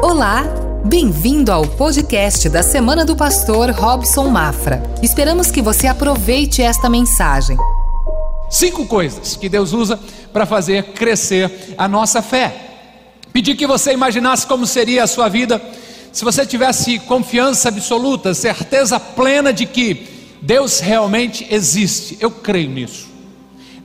Olá, bem-vindo ao podcast da Semana do Pastor Robson Mafra. Esperamos que você aproveite esta mensagem. Cinco coisas que Deus usa para fazer crescer a nossa fé. Pedi que você imaginasse como seria a sua vida se você tivesse confiança absoluta, certeza plena de que Deus realmente existe. Eu creio nisso.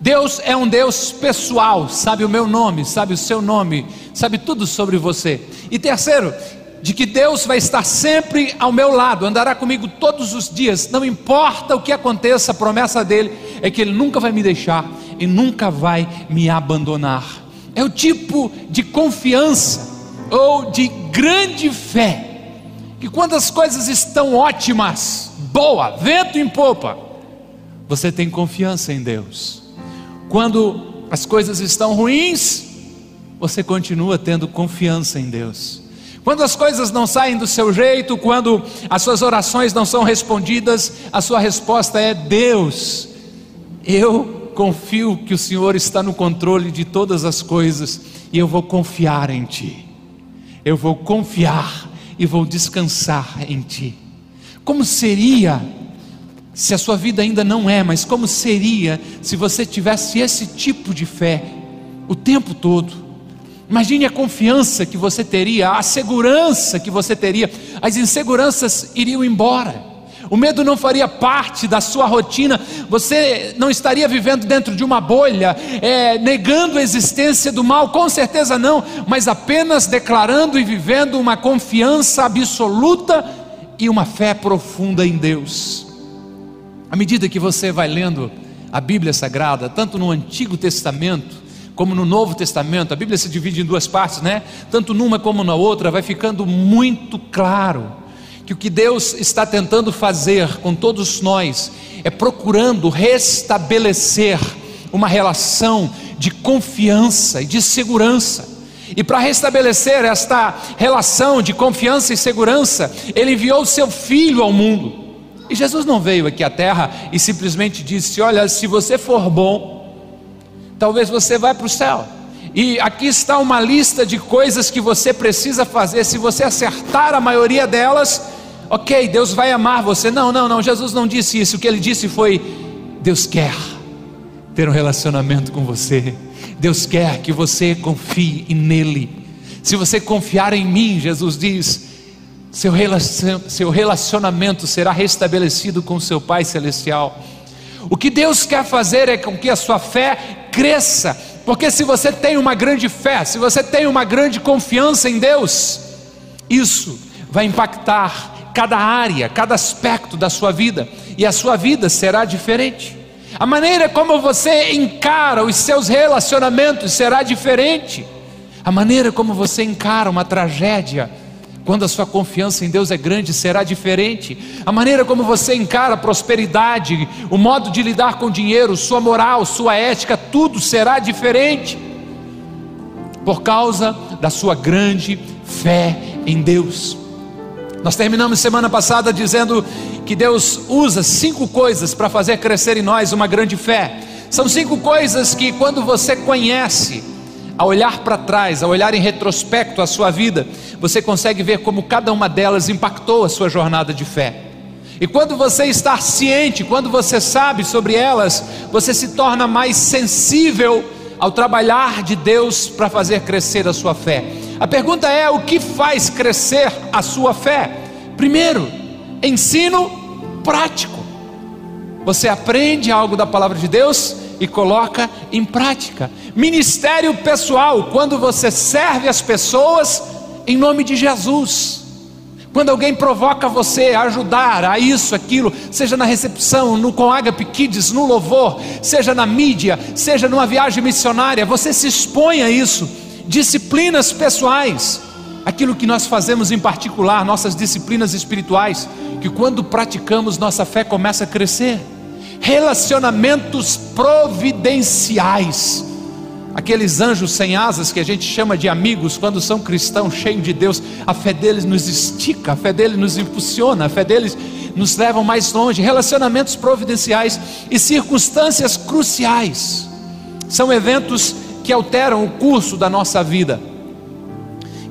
Deus é um Deus pessoal, sabe o meu nome, sabe o seu nome, sabe tudo sobre você. E terceiro, de que Deus vai estar sempre ao meu lado, andará comigo todos os dias, não importa o que aconteça, a promessa dele é que ele nunca vai me deixar e nunca vai me abandonar. É o tipo de confiança ou de grande fé, que quando as coisas estão ótimas, boa, vento em popa, você tem confiança em Deus. Quando as coisas estão ruins, você continua tendo confiança em Deus. Quando as coisas não saem do seu jeito, quando as suas orações não são respondidas, a sua resposta é: Deus, eu confio que o Senhor está no controle de todas as coisas e eu vou confiar em Ti. Eu vou confiar e vou descansar em Ti. Como seria, se a sua vida ainda não é, mas como seria se você tivesse esse tipo de fé o tempo todo? Imagine a confiança que você teria, a segurança que você teria, as inseguranças iriam embora. O medo não faria parte da sua rotina, você não estaria vivendo dentro de uma bolha, é, negando a existência do mal, com certeza não, mas apenas declarando e vivendo uma confiança absoluta e uma fé profunda em Deus. À medida que você vai lendo a Bíblia Sagrada, tanto no Antigo Testamento, como no Novo Testamento, a Bíblia se divide em duas partes, né? Tanto numa como na outra, vai ficando muito claro que o que Deus está tentando fazer com todos nós é procurando restabelecer uma relação de confiança e de segurança. E para restabelecer esta relação de confiança e segurança, Ele enviou o seu Filho ao mundo. E Jesus não veio aqui à terra e simplesmente disse: Olha, se você for bom, talvez você vá para o céu. E aqui está uma lista de coisas que você precisa fazer. Se você acertar a maioria delas, ok, Deus vai amar você. Não, não, não, Jesus não disse isso. O que ele disse foi: Deus quer ter um relacionamento com você. Deus quer que você confie nele. Se você confiar em mim, Jesus diz, seu relacionamento será restabelecido com seu Pai Celestial. O que Deus quer fazer é com que a sua fé cresça, porque se você tem uma grande fé, se você tem uma grande confiança em Deus, isso vai impactar cada área, cada aspecto da sua vida, e a sua vida será diferente. A maneira como você encara os seus relacionamentos será diferente. A maneira como você encara uma tragédia quando a sua confiança em Deus é grande, será diferente. A maneira como você encara a prosperidade, o modo de lidar com o dinheiro, sua moral, sua ética, tudo será diferente. Por causa da sua grande fé em Deus. Nós terminamos semana passada dizendo que Deus usa cinco coisas para fazer crescer em nós uma grande fé. São cinco coisas que, quando você conhece, a olhar para trás, a olhar em retrospecto a sua vida, você consegue ver como cada uma delas impactou a sua jornada de fé. E quando você está ciente, quando você sabe sobre elas, você se torna mais sensível ao trabalhar de Deus para fazer crescer a sua fé. A pergunta é: o que faz crescer a sua fé? Primeiro, ensino prático. Você aprende algo da palavra de Deus e coloca em prática. Ministério pessoal, quando você serve as pessoas em nome de Jesus. Quando alguém provoca você a ajudar a isso, aquilo, seja na recepção, no com Agape Kids, no louvor, seja na mídia, seja numa viagem missionária, você se expõe a isso. Disciplinas pessoais, aquilo que nós fazemos em particular, nossas disciplinas espirituais, que quando praticamos, nossa fé começa a crescer relacionamentos providenciais. Aqueles anjos sem asas que a gente chama de amigos, quando são cristãos cheios de Deus, a fé deles nos estica, a fé deles nos impulsiona, a fé deles nos leva mais longe. Relacionamentos providenciais e circunstâncias cruciais são eventos que alteram o curso da nossa vida,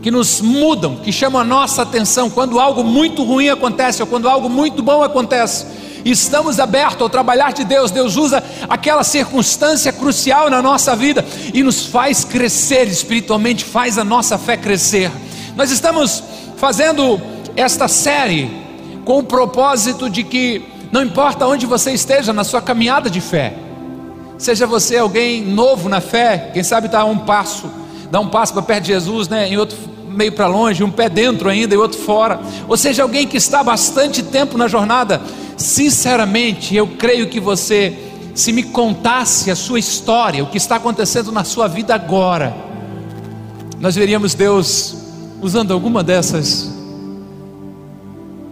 que nos mudam, que chamam a nossa atenção quando algo muito ruim acontece ou quando algo muito bom acontece. Estamos abertos ao trabalhar de Deus. Deus usa aquela circunstância crucial na nossa vida e nos faz crescer espiritualmente, faz a nossa fé crescer. Nós estamos fazendo esta série com o propósito de que não importa onde você esteja na sua caminhada de fé, seja você alguém novo na fé, quem sabe está a um passo, dá um passo para perto de Jesus, né? Em outro meio para longe, um pé dentro ainda e outro fora, ou seja, alguém que está bastante tempo na jornada, sinceramente, eu creio que você, se me contasse a sua história, o que está acontecendo na sua vida agora, nós veríamos Deus usando alguma dessas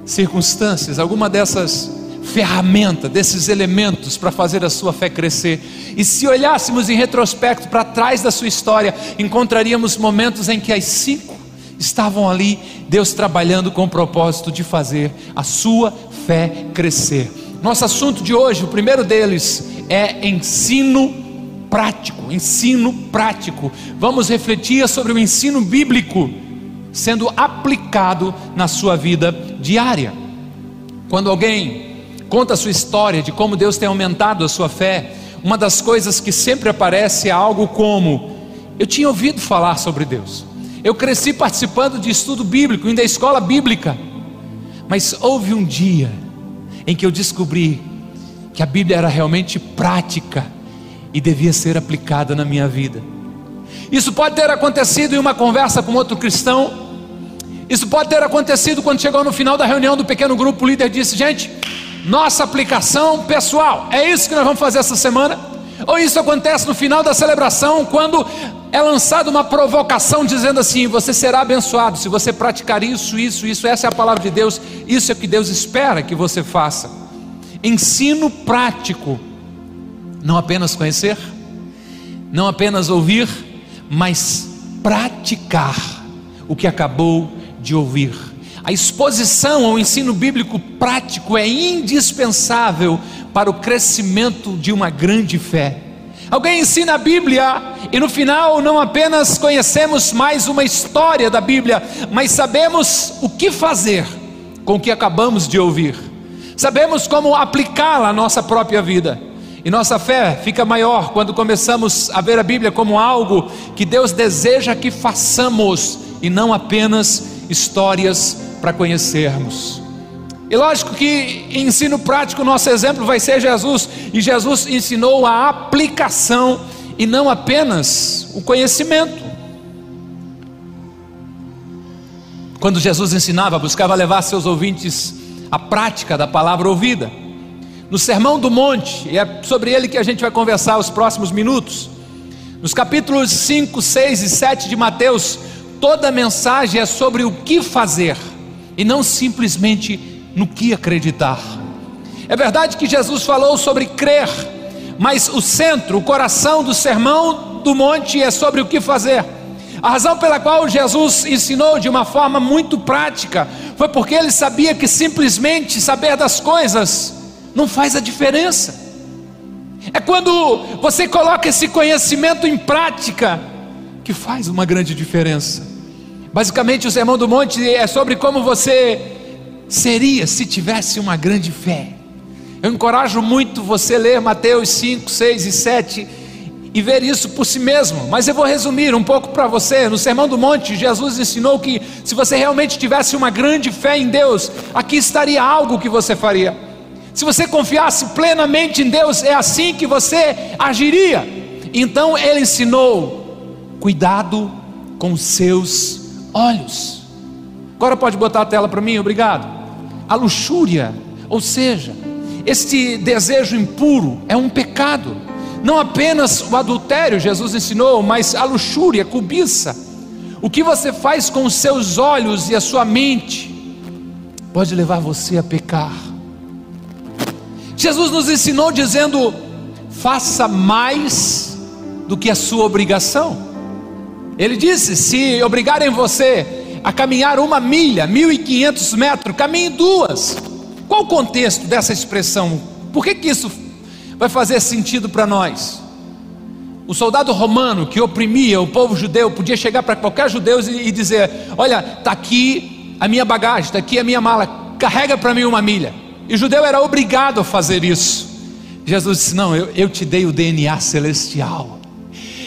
circunstâncias, alguma dessas ferramentas, desses elementos para fazer a sua fé crescer. E se olhássemos em retrospecto para trás da sua história, encontraríamos momentos em que as cinco estavam ali, Deus trabalhando com o propósito de fazer a sua fé crescer. Nosso assunto de hoje, o primeiro deles, é ensino prático. Ensino prático. Vamos refletir sobre o ensino bíblico sendo aplicado na sua vida diária. Quando alguém conta a sua história de como Deus tem aumentado a sua fé, uma das coisas que sempre aparece é algo como: Eu tinha ouvido falar sobre Deus, eu cresci participando de estudo bíblico, à escola bíblica, mas houve um dia em que eu descobri que a Bíblia era realmente prática e devia ser aplicada na minha vida. Isso pode ter acontecido em uma conversa com outro cristão, isso pode ter acontecido quando chegou no final da reunião do pequeno grupo, o líder disse: Gente, nossa aplicação pessoal, é isso que nós vamos fazer essa semana? Ou isso acontece no final da celebração, quando é lançada uma provocação dizendo assim: você será abençoado se você praticar isso, isso, isso, essa é a palavra de Deus, isso é o que Deus espera que você faça. Ensino prático, não apenas conhecer, não apenas ouvir, mas praticar o que acabou de ouvir. A exposição ao ensino bíblico prático é indispensável para o crescimento de uma grande fé. Alguém ensina a Bíblia e no final não apenas conhecemos mais uma história da Bíblia, mas sabemos o que fazer com o que acabamos de ouvir. Sabemos como aplicá-la à nossa própria vida. E nossa fé fica maior quando começamos a ver a Bíblia como algo que Deus deseja que façamos e não apenas histórias para conhecermos. E lógico que ensino prático, nosso exemplo vai ser Jesus, e Jesus ensinou a aplicação e não apenas o conhecimento. Quando Jesus ensinava, buscava levar seus ouvintes à prática da palavra ouvida. No Sermão do Monte, e é sobre ele que a gente vai conversar os próximos minutos, nos capítulos 5, 6 e 7 de Mateus, toda a mensagem é sobre o que fazer e não simplesmente no que acreditar. É verdade que Jesus falou sobre crer, mas o centro, o coração do sermão do monte é sobre o que fazer. A razão pela qual Jesus ensinou de uma forma muito prática foi porque ele sabia que simplesmente saber das coisas não faz a diferença. É quando você coloca esse conhecimento em prática que faz uma grande diferença. Basicamente, o Sermão do Monte é sobre como você seria se tivesse uma grande fé. Eu encorajo muito você ler Mateus 5, 6 e 7 e ver isso por si mesmo, mas eu vou resumir um pouco para você. No Sermão do Monte, Jesus ensinou que se você realmente tivesse uma grande fé em Deus, aqui estaria algo que você faria. Se você confiasse plenamente em Deus, é assim que você agiria. Então ele ensinou: cuidado com seus olhos. Agora pode botar a tela para mim, obrigado. A luxúria, ou seja, este desejo impuro é um pecado. Não apenas o adultério, Jesus ensinou, mas a luxúria, a cobiça. O que você faz com os seus olhos e a sua mente pode levar você a pecar. Jesus nos ensinou dizendo: faça mais do que a sua obrigação. Ele disse: se obrigarem você a caminhar uma milha, 1.500 metros, caminhe duas. Qual o contexto dessa expressão? Por que, que isso vai fazer sentido para nós? O soldado romano que oprimia o povo judeu podia chegar para qualquer judeu e dizer: Olha, está aqui a minha bagagem, está aqui a minha mala, carrega para mim uma milha. E o judeu era obrigado a fazer isso. Jesus disse: Não, eu, eu te dei o DNA celestial.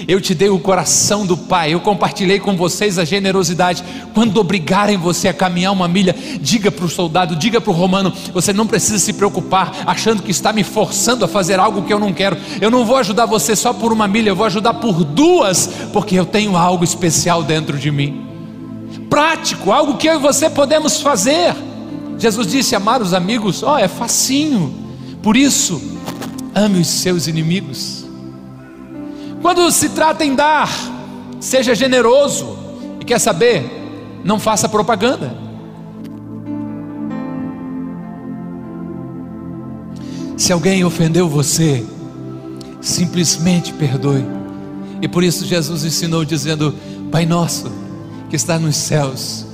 Eu te dei o coração do Pai, eu compartilhei com vocês a generosidade. Quando obrigarem você a caminhar uma milha, diga para o soldado, diga para o romano: você não precisa se preocupar, achando que está me forçando a fazer algo que eu não quero. Eu não vou ajudar você só por uma milha, eu vou ajudar por duas, porque eu tenho algo especial dentro de mim. Prático, algo que eu e você podemos fazer. Jesus disse: amar os amigos, ó, oh, é facinho. Por isso, ame os seus inimigos. Quando se trata em dar, seja generoso. E quer saber? Não faça propaganda. Se alguém ofendeu você, simplesmente perdoe. E por isso Jesus ensinou dizendo: Pai nosso, que está nos céus,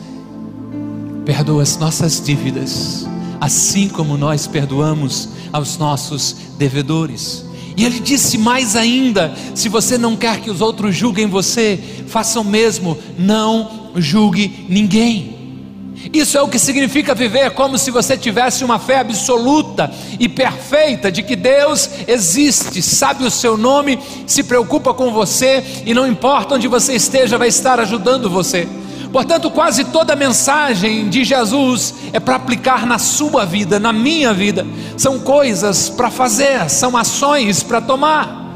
perdoa as nossas dívidas, assim como nós perdoamos aos nossos devedores. E ele disse mais ainda: se você não quer que os outros julguem você, faça o mesmo, não julgue ninguém. Isso é o que significa viver como se você tivesse uma fé absoluta e perfeita de que Deus existe, sabe o seu nome, se preocupa com você e não importa onde você esteja, vai estar ajudando você. Portanto, quase toda a mensagem de Jesus é para aplicar na sua vida, na minha vida. São coisas para fazer, são ações para tomar.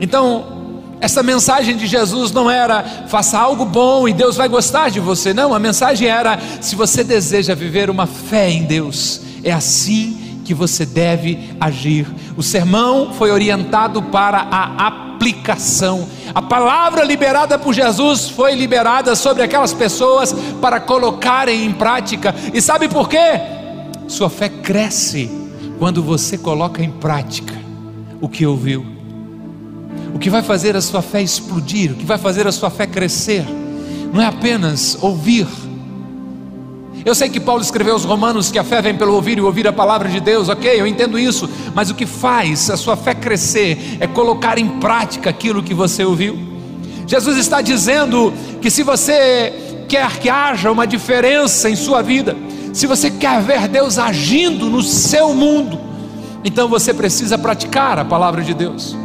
Então, essa mensagem de Jesus não era faça algo bom e Deus vai gostar de você. Não, a mensagem era se você deseja viver uma fé em Deus, é assim que você deve agir. O sermão foi orientado para a aplicação. A palavra liberada por Jesus foi liberada sobre aquelas pessoas para colocarem em prática. E sabe por quê? Sua fé cresce quando você coloca em prática o que ouviu. O que vai fazer a sua fé explodir, o que vai fazer a sua fé crescer, não é apenas ouvir eu sei que Paulo escreveu aos Romanos que a fé vem pelo ouvir e ouvir a palavra de Deus, ok, eu entendo isso, mas o que faz a sua fé crescer é colocar em prática aquilo que você ouviu. Jesus está dizendo que se você quer que haja uma diferença em sua vida, se você quer ver Deus agindo no seu mundo, então você precisa praticar a palavra de Deus.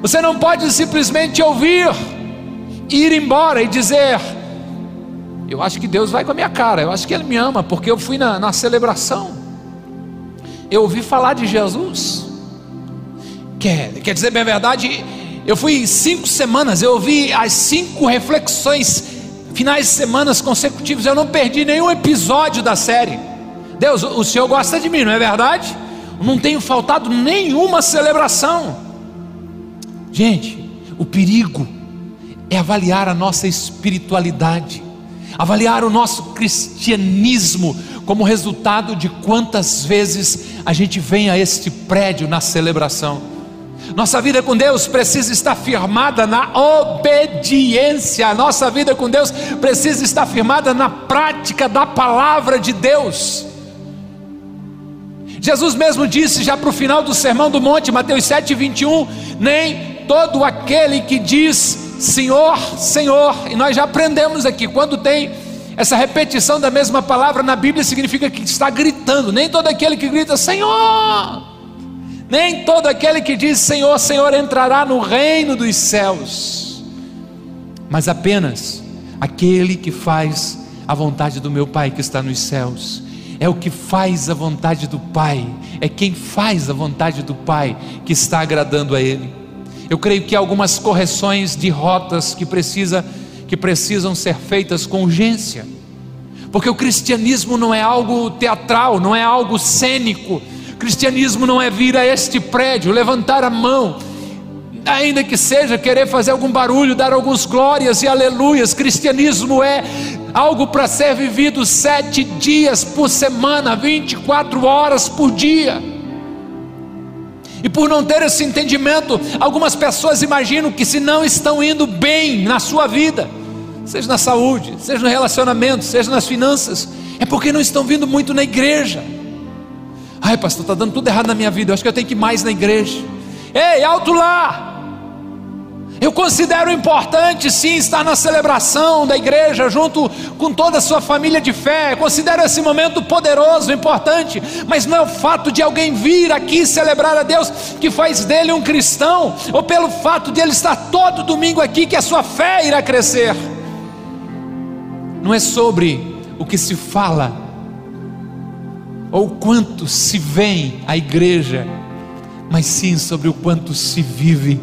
Você não pode simplesmente ouvir, ir embora e dizer: eu acho que Deus vai com a minha cara, eu acho que Ele me ama, porque eu fui na, na celebração, eu ouvi falar de Jesus. Quer, quer dizer bem a verdade, eu fui cinco semanas, eu ouvi as cinco reflexões, finais de semanas consecutivos, eu não perdi nenhum episódio da série. Deus, o Senhor gosta de mim, não é verdade? Não tenho faltado nenhuma celebração. Gente, o perigo é avaliar a nossa espiritualidade avaliar o nosso cristianismo como resultado de quantas vezes a gente vem a este prédio na celebração. Nossa vida com Deus precisa estar firmada na obediência, nossa vida com Deus precisa estar firmada na prática da palavra de Deus. Jesus mesmo disse já para o final do Sermão do Monte, Mateus 7, 21, nem todo aquele que diz Senhor, Senhor, e nós já aprendemos aqui, quando tem essa repetição da mesma palavra na Bíblia, significa que está gritando, nem todo aquele que grita Senhor, nem todo aquele que diz Senhor, Senhor entrará no reino dos céus, mas apenas aquele que faz a vontade do meu Pai que está nos céus. É o que faz a vontade do Pai, é quem faz a vontade do Pai que está agradando a Ele. Eu creio que há algumas correções de rotas que, precisa, que precisam ser feitas com urgência, porque o cristianismo não é algo teatral, não é algo cênico. O cristianismo não é vir a este prédio, levantar a mão, ainda que seja querer fazer algum barulho, dar alguns glórias e aleluias. Cristianismo é algo para ser vivido sete dias por semana, 24 horas por dia. E por não ter esse entendimento, algumas pessoas imaginam que se não estão indo bem na sua vida, seja na saúde, seja no relacionamento, seja nas finanças, é porque não estão vindo muito na igreja. Ai, pastor, está dando tudo errado na minha vida, eu acho que eu tenho que ir mais na igreja. Ei, alto lá! Eu considero importante sim estar na celebração da igreja junto com toda a sua família de fé. considero esse momento poderoso, importante, mas não é o fato de alguém vir aqui celebrar a Deus que faz dele um cristão, ou pelo fato de ele estar todo domingo aqui que a sua fé irá crescer. Não é sobre o que se fala ou quanto se vem à igreja, mas sim sobre o quanto se vive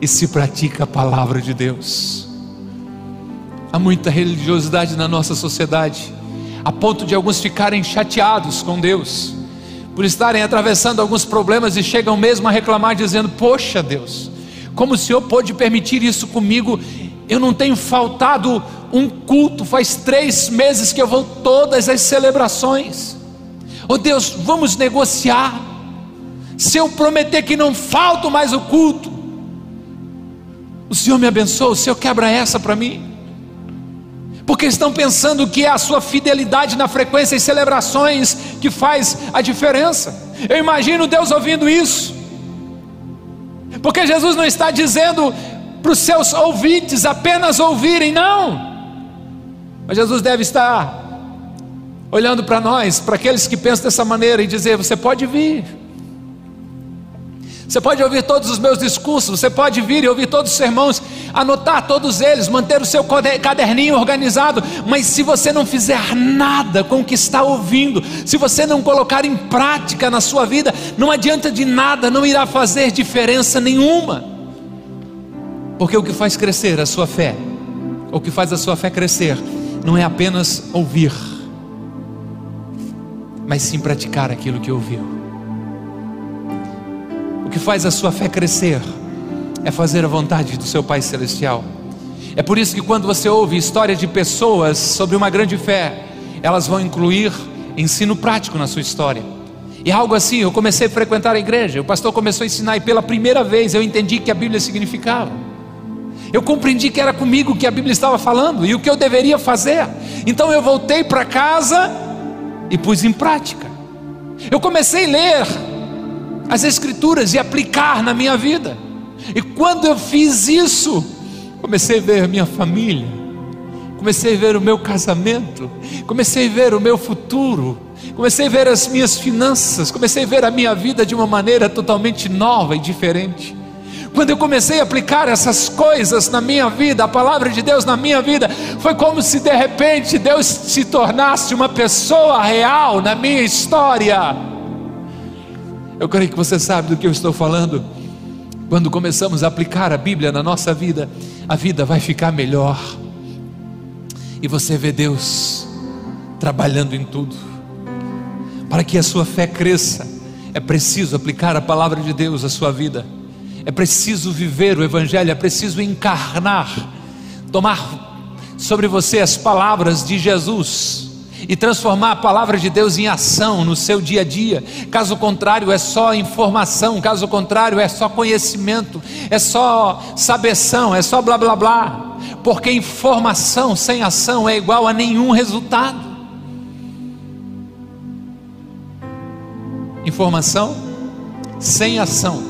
e se pratica a palavra de Deus. Há muita religiosidade na nossa sociedade, a ponto de alguns ficarem chateados com Deus, por estarem atravessando alguns problemas e chegam mesmo a reclamar, dizendo: Poxa Deus, como o Senhor pôde permitir isso comigo? Eu não tenho faltado um culto, faz três meses que eu vou todas as celebrações. Oh Deus, vamos negociar. Se eu prometer que não falto mais o culto, o Senhor me abençoa, o Senhor quebra essa para mim. Porque estão pensando que é a sua fidelidade na frequência e celebrações que faz a diferença. Eu imagino Deus ouvindo isso. Porque Jesus não está dizendo para os seus ouvintes apenas ouvirem, não. Mas Jesus deve estar olhando para nós, para aqueles que pensam dessa maneira, e dizer: Você pode vir, você pode ouvir todos os meus discursos, você pode vir e ouvir todos os sermões, anotar todos eles, manter o seu caderninho organizado, mas se você não fizer nada com o que está ouvindo, se você não colocar em prática na sua vida, não adianta de nada, não irá fazer diferença nenhuma. Porque o que faz crescer a sua fé, o que faz a sua fé crescer, não é apenas ouvir, mas sim praticar aquilo que ouviu. O que faz a sua fé crescer é fazer a vontade do seu Pai Celestial. É por isso que quando você ouve história de pessoas sobre uma grande fé, elas vão incluir ensino prático na sua história. E algo assim, eu comecei a frequentar a igreja, o pastor começou a ensinar e pela primeira vez eu entendi que a Bíblia significava. Eu compreendi que era comigo que a Bíblia estava falando e o que eu deveria fazer. Então eu voltei para casa e pus em prática. Eu comecei a ler as Escrituras e aplicar na minha vida. E quando eu fiz isso, comecei a ver a minha família, comecei a ver o meu casamento, comecei a ver o meu futuro, comecei a ver as minhas finanças, comecei a ver a minha vida de uma maneira totalmente nova e diferente. Quando eu comecei a aplicar essas coisas na minha vida, a palavra de Deus na minha vida, foi como se de repente Deus se tornasse uma pessoa real na minha história. Eu creio que você sabe do que eu estou falando. Quando começamos a aplicar a Bíblia na nossa vida, a vida vai ficar melhor. E você vê Deus trabalhando em tudo. Para que a sua fé cresça, é preciso aplicar a palavra de Deus à sua vida. É preciso viver o Evangelho, é preciso encarnar, tomar sobre você as palavras de Jesus e transformar a palavra de Deus em ação no seu dia a dia. Caso contrário, é só informação, caso contrário, é só conhecimento, é só sabeção, é só blá blá blá. Porque informação sem ação é igual a nenhum resultado. Informação sem ação.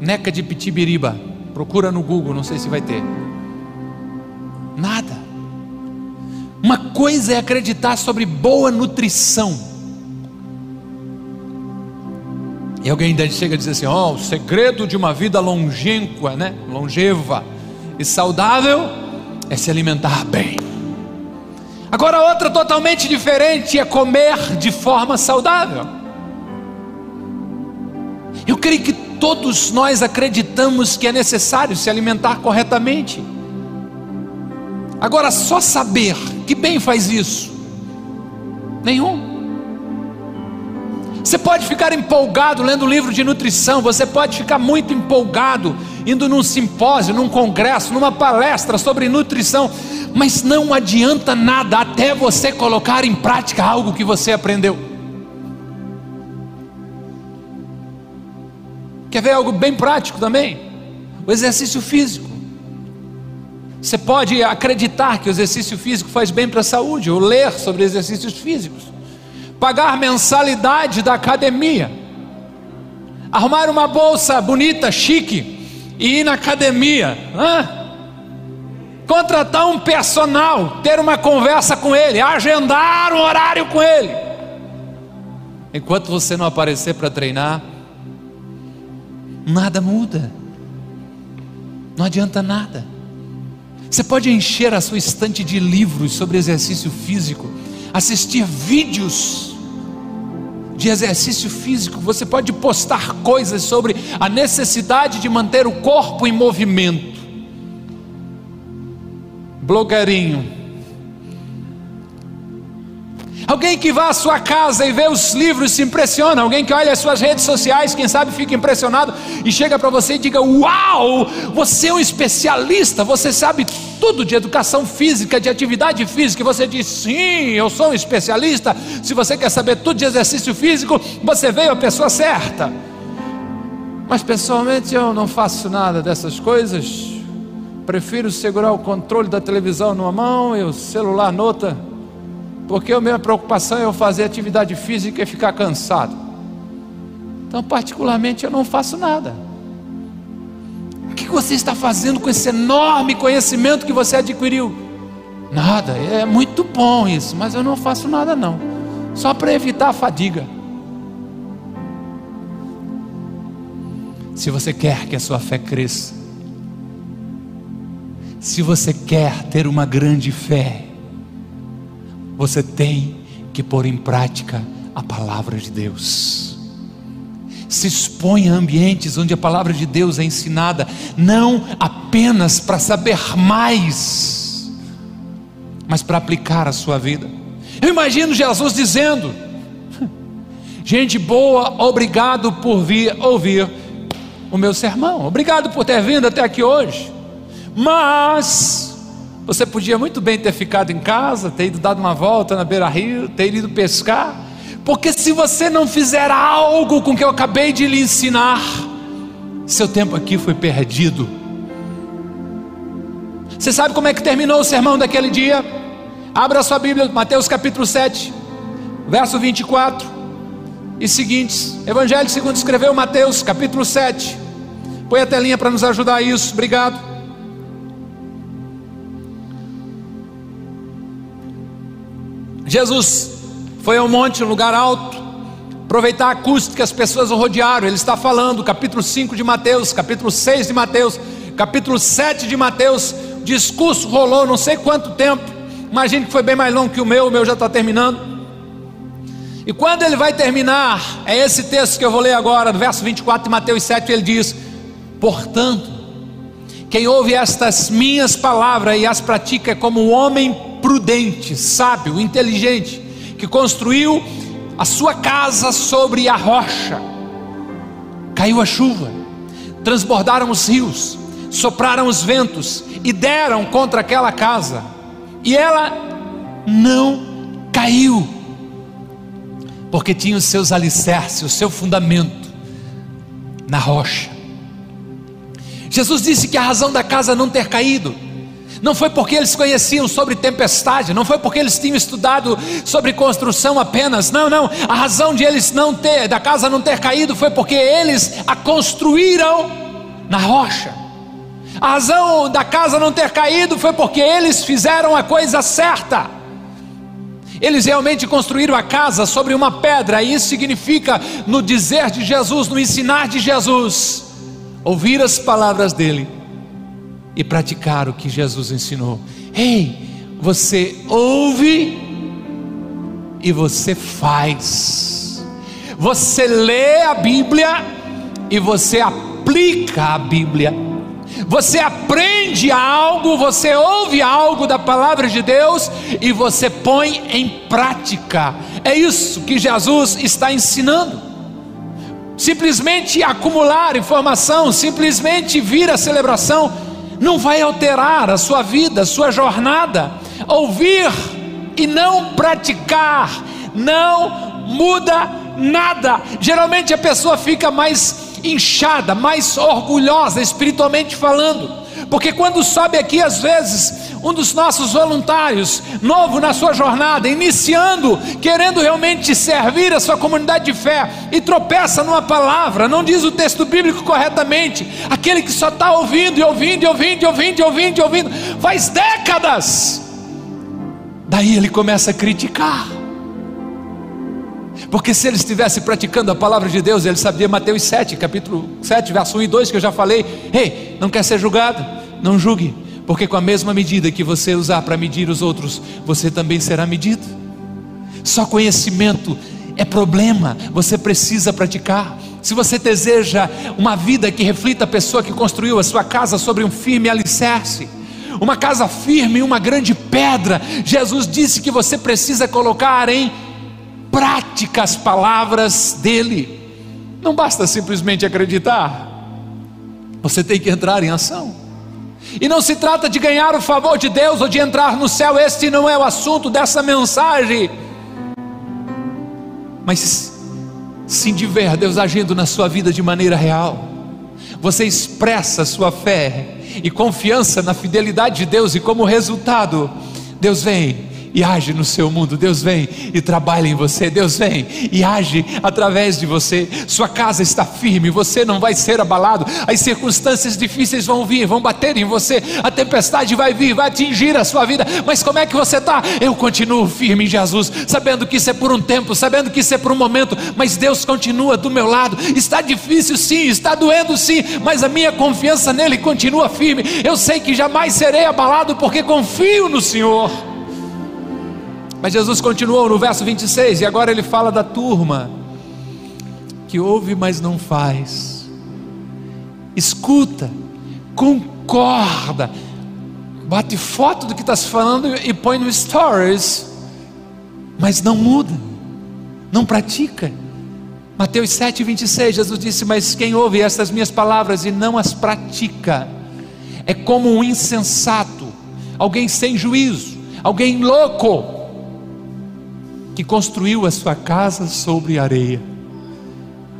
Neca de Pitibiriba. Procura no Google, não sei se vai ter. Coisa é acreditar sobre boa nutrição. E alguém ainda chega a dizer assim: ó, oh, o segredo de uma vida longínqua, né? Longeva e saudável é se alimentar bem. Agora, outra totalmente diferente é comer de forma saudável. Eu creio que todos nós acreditamos que é necessário se alimentar corretamente. Agora, só saber que bem faz isso? Nenhum. Você pode ficar empolgado lendo um livro de nutrição, você pode ficar muito empolgado indo num simpósio, num congresso, numa palestra sobre nutrição, mas não adianta nada até você colocar em prática algo que você aprendeu. Quer ver algo bem prático também? O exercício físico. Você pode acreditar que o exercício físico faz bem para a saúde, ou ler sobre exercícios físicos, pagar mensalidade da academia, arrumar uma bolsa bonita, chique, e ir na academia. Hã? Contratar um personal, ter uma conversa com ele, agendar um horário com ele. Enquanto você não aparecer para treinar, nada muda. Não adianta nada. Você pode encher a sua estante de livros sobre exercício físico, assistir vídeos de exercício físico, você pode postar coisas sobre a necessidade de manter o corpo em movimento. Blogueirinho, Alguém que vá à sua casa e vê os livros se impressiona. Alguém que olha as suas redes sociais, quem sabe fica impressionado e chega para você e diga: Uau, você é um especialista, você sabe tudo de educação física, de atividade física. E você diz: Sim, eu sou um especialista. Se você quer saber tudo de exercício físico, você veio à pessoa certa. Mas pessoalmente eu não faço nada dessas coisas. Prefiro segurar o controle da televisão numa mão e o celular noutra porque a minha preocupação é eu fazer atividade física e ficar cansado. Então, particularmente, eu não faço nada. O que você está fazendo com esse enorme conhecimento que você adquiriu? Nada, é muito bom isso, mas eu não faço nada não. Só para evitar a fadiga. Se você quer que a sua fé cresça, se você quer ter uma grande fé, você tem que pôr em prática a palavra de Deus. Se expõe a ambientes onde a palavra de Deus é ensinada, não apenas para saber mais, mas para aplicar a sua vida. Eu imagino Jesus dizendo: Gente boa, obrigado por vir ouvir o meu sermão, obrigado por ter vindo até aqui hoje, mas você podia muito bem ter ficado em casa, ter ido dar uma volta na beira-rio, ter ido pescar, porque se você não fizer algo com o que eu acabei de lhe ensinar, seu tempo aqui foi perdido. Você sabe como é que terminou o sermão daquele dia? Abra sua Bíblia, Mateus capítulo 7, verso 24 e seguintes. Evangelho segundo escreveu Mateus capítulo 7. Põe a telinha para nos ajudar a isso, obrigado. Jesus foi ao monte, um lugar alto, aproveitar a acústica, as pessoas o rodearam. Ele está falando, capítulo 5 de Mateus, capítulo 6 de Mateus, capítulo 7 de Mateus. Discurso rolou não sei quanto tempo. Imagine que foi bem mais longo que o meu, o meu já está terminando. E quando ele vai terminar, é esse texto que eu vou ler agora, do verso 24 de Mateus 7, ele diz: Portanto, quem ouve estas minhas palavras e as pratica é como um homem prudente, sábio, inteligente, que construiu a sua casa sobre a rocha. Caiu a chuva, transbordaram os rios, sopraram os ventos e deram contra aquela casa, e ela não caiu, porque tinha os seus alicerces, o seu fundamento na rocha. Jesus disse que a razão da casa não ter caído não foi porque eles conheciam sobre tempestade, não foi porque eles tinham estudado sobre construção apenas. Não, não. A razão de eles não ter, da casa não ter caído, foi porque eles a construíram na rocha. A razão da casa não ter caído foi porque eles fizeram a coisa certa. Eles realmente construíram a casa sobre uma pedra, e isso significa, no dizer de Jesus, no ensinar de Jesus, ouvir as palavras dele e praticar o que Jesus ensinou. Ei, você ouve e você faz. Você lê a Bíblia e você aplica a Bíblia. Você aprende algo, você ouve algo da palavra de Deus e você põe em prática. É isso que Jesus está ensinando. Simplesmente acumular informação, simplesmente vir à celebração, não vai alterar a sua vida, a sua jornada. Ouvir e não praticar não muda nada. Geralmente a pessoa fica mais inchada, mais orgulhosa espiritualmente falando Porque quando sobe aqui, às vezes, um dos nossos voluntários, novo na sua jornada, iniciando, querendo realmente servir a sua comunidade de fé, e tropeça numa palavra, não diz o texto bíblico corretamente, aquele que só está ouvindo e ouvindo e ouvindo e ouvindo e ouvindo e ouvindo, faz décadas, daí ele começa a criticar. Porque se ele estivesse praticando a palavra de Deus, ele sabia Mateus 7, capítulo 7, verso 1 e 2, que eu já falei: Ei, não quer ser julgado? Não julgue, porque com a mesma medida que você usar para medir os outros, você também será medido. Só conhecimento é problema, você precisa praticar. Se você deseja uma vida que reflita a pessoa que construiu a sua casa sobre um firme alicerce, uma casa firme, uma grande pedra, Jesus disse que você precisa colocar em prática as palavras dele. Não basta simplesmente acreditar, você tem que entrar em ação. E não se trata de ganhar o favor de Deus ou de entrar no céu, este não é o assunto dessa mensagem. Mas sim de ver Deus agindo na sua vida de maneira real. Você expressa sua fé e confiança na fidelidade de Deus, e como resultado, Deus vem e age no seu mundo. Deus vem e trabalha em você. Deus vem e age através de você. Sua casa está firme, você não vai ser abalado. As circunstâncias difíceis vão vir, vão bater em você. A tempestade vai vir, vai atingir a sua vida. Mas como é que você está? Eu continuo firme em Jesus, sabendo que isso é por um tempo, sabendo que isso é por um momento. Mas Deus continua do meu lado. Está difícil, sim, está doendo, sim. Mas a minha confiança nele continua firme. Eu sei que jamais serei abalado porque confio no Senhor. Mas Jesus continuou no verso 26 e agora ele fala da turma que ouve, mas não faz, escuta, concorda, bate foto do que está se falando e põe no stories, mas não muda, não pratica. Mateus 7, 26, Jesus disse: Mas quem ouve estas minhas palavras e não as pratica, é como um insensato, alguém sem juízo, alguém louco que construiu a sua casa sobre areia.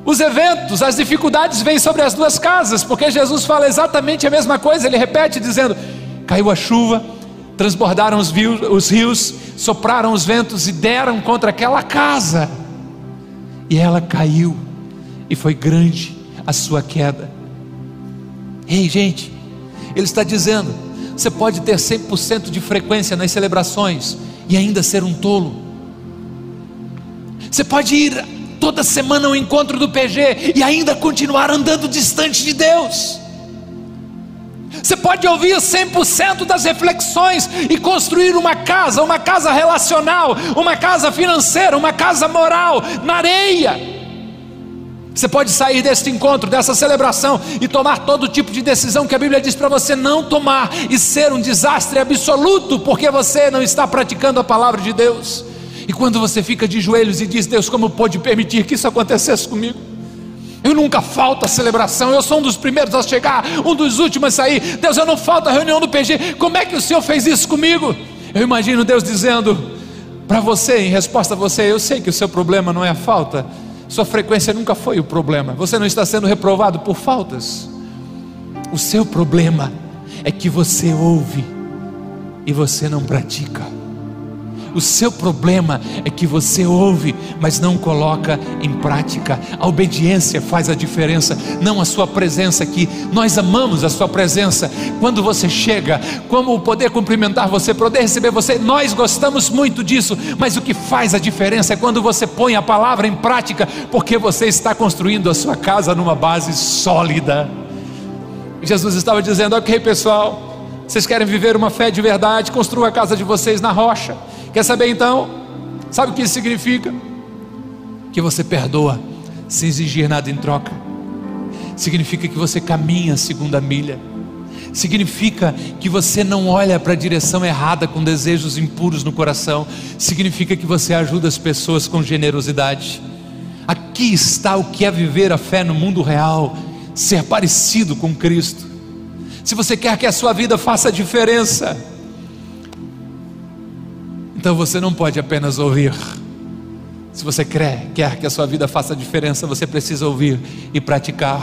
Os eventos, as dificuldades vêm sobre as duas casas, porque Jesus fala exatamente a mesma coisa, ele repete dizendo: caiu a chuva, transbordaram os rios, os rios, sopraram os ventos e deram contra aquela casa, e ela caiu, e foi grande a sua queda. Ei, gente, ele está dizendo: você pode ter 100% de frequência nas celebrações e ainda ser um tolo. Você pode ir toda semana ao encontro do PG e ainda continuar andando distante de Deus. Você pode ouvir 100% das reflexões e construir uma casa, uma casa relacional, uma casa financeira, uma casa moral na areia. Você pode sair deste encontro, dessa celebração e tomar todo tipo de decisão que a Bíblia diz para você não tomar e ser um desastre absoluto porque você não está praticando a palavra de Deus. E quando você fica de joelhos e diz: Deus, como pode permitir que isso acontecesse comigo? Eu nunca falto a celebração, eu sou um dos primeiros a chegar, um dos últimos a sair. Deus, eu não falto a reunião do PG. Como é que o Senhor fez isso comigo? Eu imagino Deus dizendo para você, em resposta a você: Eu sei que o seu problema não é a falta, sua frequência nunca foi o problema. Você não está sendo reprovado por faltas. O seu problema é que você ouve e você não pratica. O seu problema é que você ouve, mas não coloca em prática. A obediência faz a diferença, não a sua presença aqui. Nós amamos a sua presença. Quando você chega, como poder cumprimentar você, poder receber você, nós gostamos muito disso. Mas o que faz a diferença é quando você põe a palavra em prática, porque você está construindo a sua casa numa base sólida. Jesus estava dizendo: Ok, pessoal. Vocês querem viver uma fé de verdade? Construa a casa de vocês na rocha. Quer saber então? Sabe o que isso significa? Que você perdoa sem exigir nada em troca. Significa que você caminha a segunda milha. Significa que você não olha para a direção errada com desejos impuros no coração. Significa que você ajuda as pessoas com generosidade. Aqui está o que é viver a fé no mundo real, ser parecido com Cristo. Se você quer que a sua vida faça diferença, então você não pode apenas ouvir. Se você quer, quer que a sua vida faça diferença, você precisa ouvir e praticar.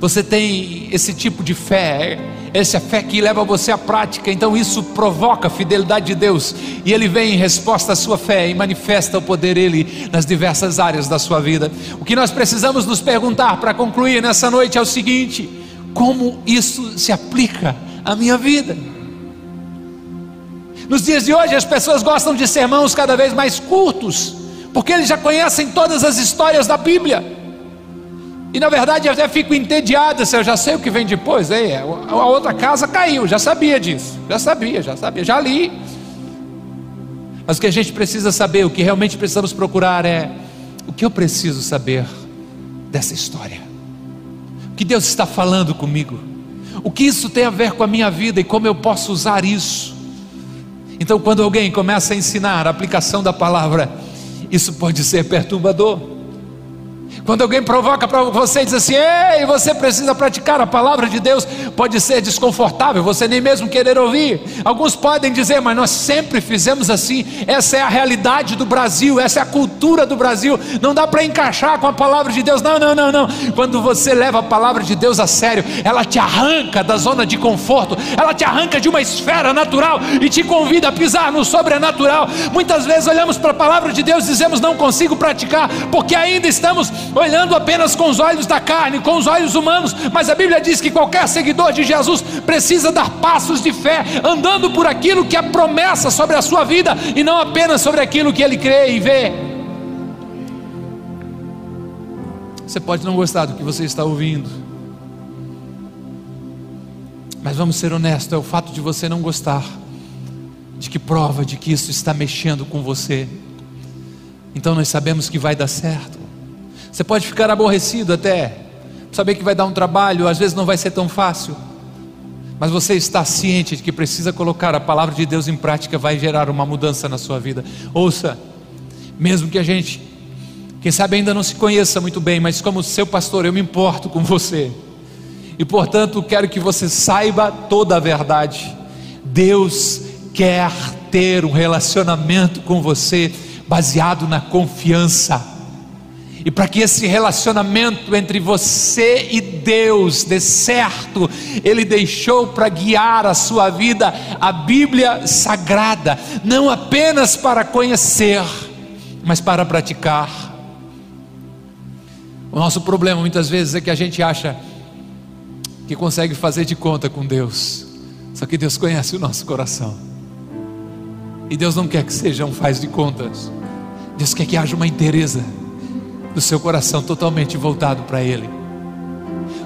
Você tem esse tipo de fé essa fé que leva você à prática, então isso provoca a fidelidade de Deus, e Ele vem em resposta à sua fé e manifesta o poder dele nas diversas áreas da sua vida. O que nós precisamos nos perguntar para concluir nessa noite é o seguinte: como isso se aplica à minha vida? Nos dias de hoje, as pessoas gostam de sermãos cada vez mais curtos, porque eles já conhecem todas as histórias da Bíblia. E na verdade eu até fico entediado se eu já sei o que vem depois. É, a outra casa caiu, já sabia disso. Já sabia, já sabia, já li. Mas o que a gente precisa saber, o que realmente precisamos procurar é o que eu preciso saber dessa história. O que Deus está falando comigo? O que isso tem a ver com a minha vida e como eu posso usar isso? Então, quando alguém começa a ensinar a aplicação da palavra, isso pode ser perturbador. Quando alguém provoca para você e diz assim: Ei, você precisa praticar a palavra de Deus, pode ser desconfortável, você nem mesmo querer ouvir. Alguns podem dizer, mas nós sempre fizemos assim, essa é a realidade do Brasil, essa é a cultura do Brasil, não dá para encaixar com a palavra de Deus. Não, não, não, não. Quando você leva a palavra de Deus a sério, ela te arranca da zona de conforto, ela te arranca de uma esfera natural e te convida a pisar no sobrenatural. Muitas vezes olhamos para a palavra de Deus e dizemos: Não consigo praticar, porque ainda estamos olhando apenas com os olhos da carne, com os olhos humanos, mas a Bíblia diz que qualquer seguidor de Jesus precisa dar passos de fé, andando por aquilo que é promessa sobre a sua vida e não apenas sobre aquilo que ele crê e vê. Você pode não gostar do que você está ouvindo, mas vamos ser honestos: é o fato de você não gostar, de que prova de que isso está mexendo com você. Então nós sabemos que vai dar certo. Você pode ficar aborrecido até, saber que vai dar um trabalho, às vezes não vai ser tão fácil, mas você está ciente de que precisa colocar a palavra de Deus em prática, vai gerar uma mudança na sua vida. Ouça, mesmo que a gente, quem sabe ainda não se conheça muito bem, mas como seu pastor, eu me importo com você, e portanto quero que você saiba toda a verdade. Deus quer ter um relacionamento com você baseado na confiança e para que esse relacionamento entre você e Deus dê certo, Ele deixou para guiar a sua vida a Bíblia Sagrada, não apenas para conhecer, mas para praticar. O nosso problema muitas vezes é que a gente acha que consegue fazer de conta com Deus, só que Deus conhece o nosso coração, e Deus não quer que seja um faz de contas, Deus quer que haja uma inteireza do seu coração totalmente voltado para Ele.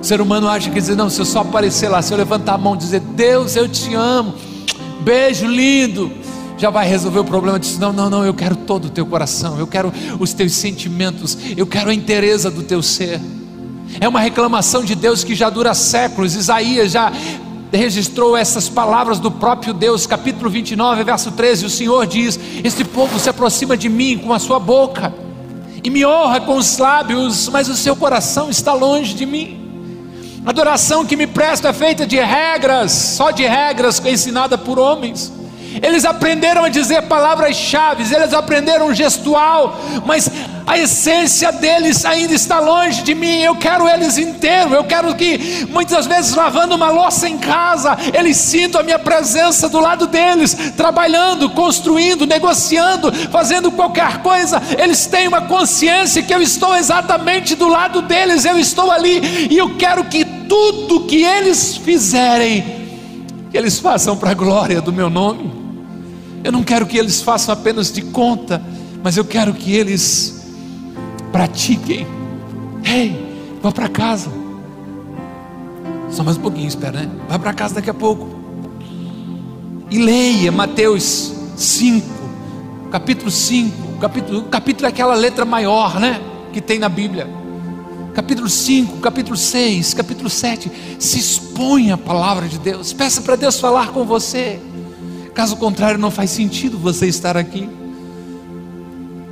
O ser humano acha que dizer, não, se eu só aparecer lá, se eu levantar a mão e dizer, Deus, eu te amo, beijo lindo, já vai resolver o problema. Diz, não, não, não, eu quero todo o teu coração, eu quero os teus sentimentos, eu quero a inteireza do teu ser. É uma reclamação de Deus que já dura séculos. Isaías já registrou essas palavras do próprio Deus, capítulo 29, verso 13. O Senhor diz: Este povo se aproxima de mim com a sua boca e me honra com os lábios, mas o seu coração está longe de mim. A adoração que me presto é feita de regras, só de regras ensinada por homens. Eles aprenderam a dizer palavras-chave, eles aprenderam gestual, mas a essência deles ainda está longe de mim. Eu quero eles inteiros, eu quero que muitas vezes lavando uma louça em casa, eles sintam a minha presença do lado deles, trabalhando, construindo, negociando, fazendo qualquer coisa. Eles têm uma consciência que eu estou exatamente do lado deles, eu estou ali e eu quero que tudo que eles fizerem, que eles façam para a glória do meu nome. Eu não quero que eles façam apenas de conta, mas eu quero que eles pratiquem. Ei, vá para casa. Só mais um pouquinho, espera, né? Vai para casa daqui a pouco. E leia Mateus 5, capítulo 5. Capítulo, capítulo é aquela letra maior, né? Que tem na Bíblia. Capítulo 5, capítulo 6, capítulo 7. Se expõe a palavra de Deus. Peça para Deus falar com você. Caso contrário, não faz sentido você estar aqui.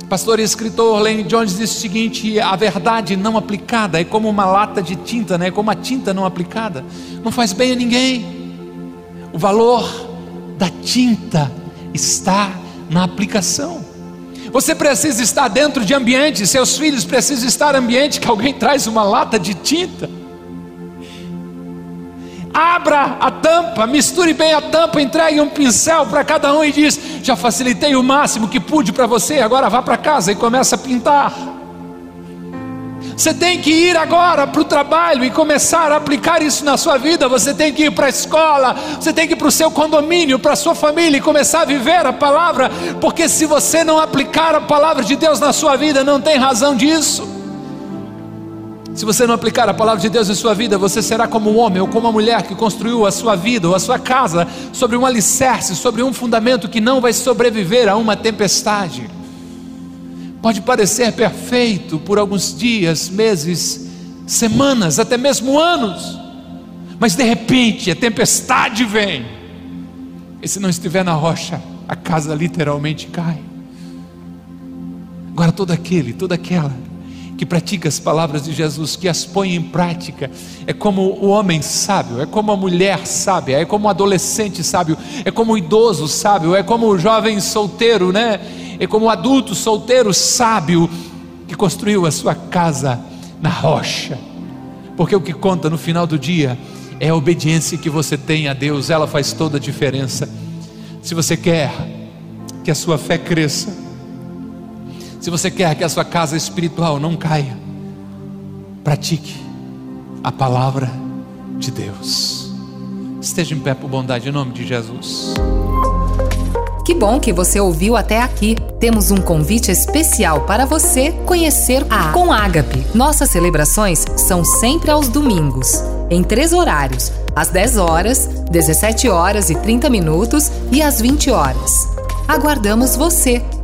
Pastor e escritor Lane Jones disse o seguinte: a verdade não aplicada é como uma lata de tinta, né? É como a tinta não aplicada, não faz bem a ninguém. O valor da tinta está na aplicação. Você precisa estar dentro de ambiente, seus filhos precisam estar em ambiente que alguém traz uma lata de tinta abra a tampa, misture bem a tampa, entregue um pincel para cada um e diz: Já facilitei o máximo que pude para você, agora vá para casa e comece a pintar. Você tem que ir agora para o trabalho e começar a aplicar isso na sua vida. Você tem que ir para a escola, você tem que ir para o seu condomínio, para a sua família e começar a viver a palavra, porque se você não aplicar a palavra de Deus na sua vida, não tem razão disso. Se você não aplicar a palavra de Deus em sua vida, você será como um homem ou como uma mulher que construiu a sua vida ou a sua casa sobre um alicerce, sobre um fundamento que não vai sobreviver a uma tempestade. Pode parecer perfeito por alguns dias, meses, semanas, até mesmo anos, mas de repente a tempestade vem, e se não estiver na rocha, a casa literalmente cai. Agora, todo aquele, toda aquela que pratica as palavras de Jesus, que as põe em prática, é como o homem sábio, é como a mulher sábia, é como o adolescente sábio, é como o idoso sábio, é como o jovem solteiro, né? É como o adulto solteiro sábio que construiu a sua casa na rocha. Porque o que conta no final do dia é a obediência que você tem a Deus, ela faz toda a diferença. Se você quer que a sua fé cresça, se você quer que a sua casa espiritual não caia, pratique a palavra de Deus. Esteja em pé por bondade em nome de Jesus. Que bom que você ouviu até aqui. Temos um convite especial para você conhecer a Com Ágape. Nossas celebrações são sempre aos domingos, em três horários: às 10 horas, 17 horas e 30 minutos e às 20 horas. Aguardamos você